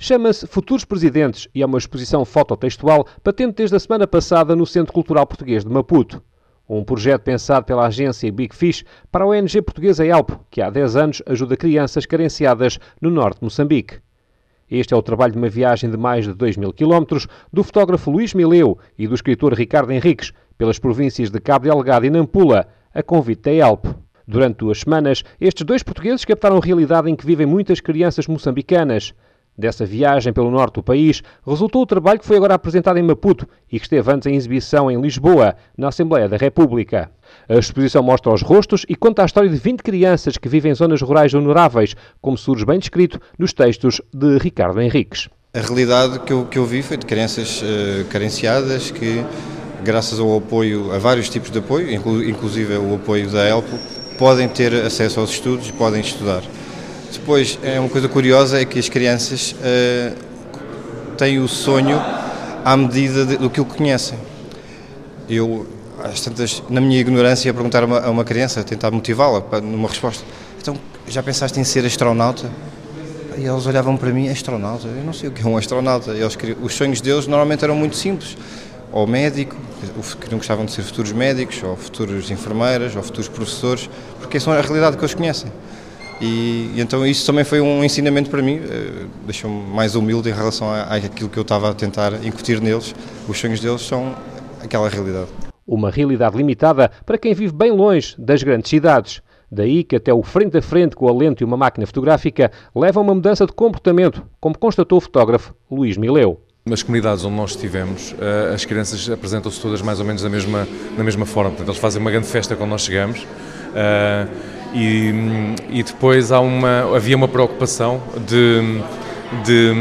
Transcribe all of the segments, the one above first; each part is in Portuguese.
Chama-se Futuros Presidentes e é uma exposição fototextual patente desde a semana passada no Centro Cultural Português de Maputo. Um projeto pensado pela agência Big Fish para a ONG portuguesa Elpo, que há 10 anos ajuda crianças carenciadas no norte de Moçambique. Este é o trabalho de uma viagem de mais de 2 mil quilómetros do fotógrafo Luís Mileu e do escritor Ricardo Henriques pelas províncias de Cabo Delgado e Nampula, a convite da Elpo. Durante duas semanas, estes dois portugueses captaram a realidade em que vivem muitas crianças moçambicanas. Dessa viagem pelo norte do país, resultou o trabalho que foi agora apresentado em Maputo e que esteve antes em exibição em Lisboa, na Assembleia da República. A exposição mostra os rostos e conta a história de 20 crianças que vivem em zonas rurais vulneráveis, como surge bem descrito nos textos de Ricardo Henriques. A realidade que eu, que eu vi foi de crianças uh, carenciadas que, graças ao apoio, a vários tipos de apoio, inclusive o apoio da ELPO, podem ter acesso aos estudos e podem estudar. Depois, é uma coisa curiosa é que as crianças uh, têm o sonho à medida de, do que o conhecem. Eu, às tantas, na minha ignorância, ia perguntar a uma, a uma criança, tentar motivá-la numa resposta. Então, já pensaste em ser astronauta? E eles olhavam para mim, astronauta? Eu não sei o que é um astronauta. Eles, os sonhos deles normalmente eram muito simples. Ou médico, que não gostavam de ser futuros médicos, ou futuros enfermeiras, ou futuros professores, porque são a realidade que eles conhecem. E, e, então isso também foi um ensinamento para mim, eh, deixou-me mais humilde em relação à, àquilo que eu estava a tentar incutir neles. Os sonhos deles são aquela realidade. Uma realidade limitada para quem vive bem longe das grandes cidades. Daí que até o frente a frente com a lente e uma máquina fotográfica leva a uma mudança de comportamento, como constatou o fotógrafo Luís Mileu. Nas comunidades onde nós estivemos, eh, as crianças apresentam-se todas mais ou menos da mesma, da mesma forma. Portanto, eles fazem uma grande festa quando nós chegamos. E, e depois há uma, havia uma preocupação de, de,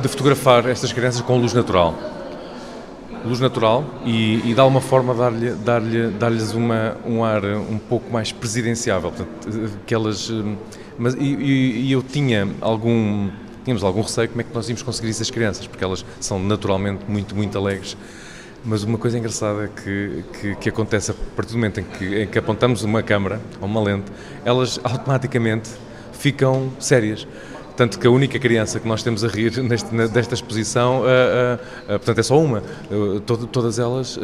de fotografar estas crianças com luz natural. Luz natural e, e de alguma forma dar-lhe, dar-lhe, dar-lhes uma, um ar um pouco mais presidenciável. Portanto, que elas, mas, e, e eu tinha algum, tínhamos algum receio como é que nós íamos conseguir isso às crianças, porque elas são naturalmente muito, muito alegres mas uma coisa engraçada que, que, que, acontece a partir do momento em que, em que apontamos uma câmera ou uma lente, elas automaticamente ficam sérias. Tanto que a única criança que nós temos a rir neste, desta exposição, uh, uh, uh, portanto é só uma, todas elas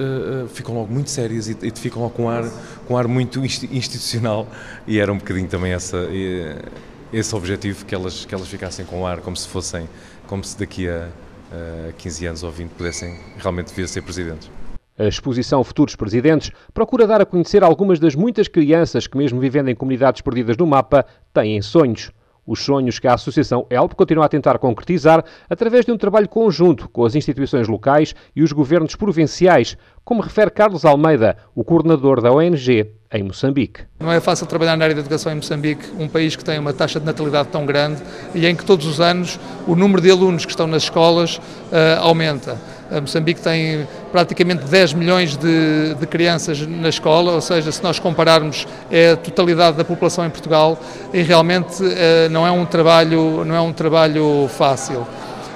ficam logo muito sérias e, e ficam logo com ar, com ar muito institucional e era um bocadinho também essa, esse objetivo, que elas, que elas ficassem com ar como se fossem, como se daqui a 15 anos ou 20 pudessem realmente vir a ser presidentes. A exposição Futuros Presidentes procura dar a conhecer algumas das muitas crianças que, mesmo vivendo em comunidades perdidas no mapa, têm sonhos. Os sonhos que a Associação ELP continua a tentar concretizar através de um trabalho conjunto com as instituições locais e os governos provinciais, como refere Carlos Almeida, o coordenador da ONG em Moçambique. Não é fácil trabalhar na área da educação em Moçambique, um país que tem uma taxa de natalidade tão grande e em que todos os anos o número de alunos que estão nas escolas uh, aumenta. A Moçambique tem praticamente 10 milhões de, de, crianças na escola, ou seja, se nós compararmos é a totalidade da população em Portugal e realmente uh, não é um trabalho não é um trabalho fácil.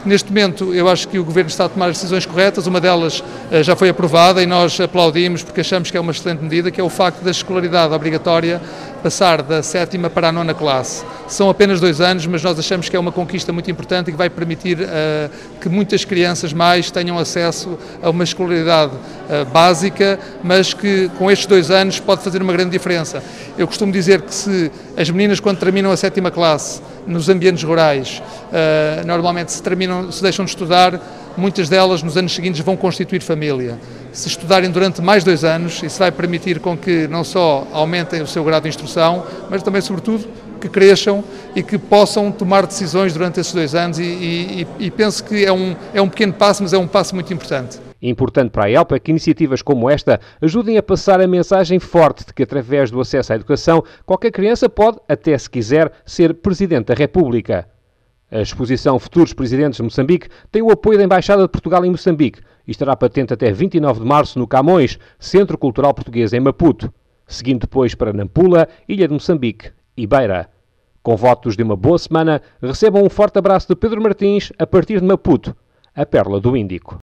Neste momento, eu acho que o Governo está a tomar as decisões corretas, uma delas uh, já foi aprovada e nós aplaudimos porque achamos que é uma excelente medida, que é o facto da escolaridade obrigatória passar da sétima para a nona classe. São apenas dois anos, mas nós achamos que é uma conquista muito importante e que vai permitir uh, que muitas crianças mais tenham acesso a uma escolaridade uh, básica, mas que com estes dois anos pode fazer uma grande diferença. Eu costumo dizer que se as meninas, quando terminam a sétima classe, nos ambientes rurais, uh, normalmente se, terminam, se deixam de estudar, muitas delas nos anos seguintes vão constituir família. Se estudarem durante mais dois anos, isso vai permitir com que não só aumentem o seu grau de instrução, mas também, sobretudo, que cresçam e que possam tomar decisões durante esses dois anos e, e, e penso que é um, é um pequeno passo, mas é um passo muito importante. Importante para a ELPA é que iniciativas como esta ajudem a passar a mensagem forte de que, através do acesso à educação, qualquer criança pode, até se quiser, ser Presidente da República. A exposição Futuros Presidentes de Moçambique tem o apoio da Embaixada de Portugal em Moçambique e estará patente até 29 de março no Camões, Centro Cultural Português em Maputo, seguindo depois para Nampula, Ilha de Moçambique e Beira. Com votos de uma boa semana, recebam um forte abraço de Pedro Martins a partir de Maputo, a Perla do Índico.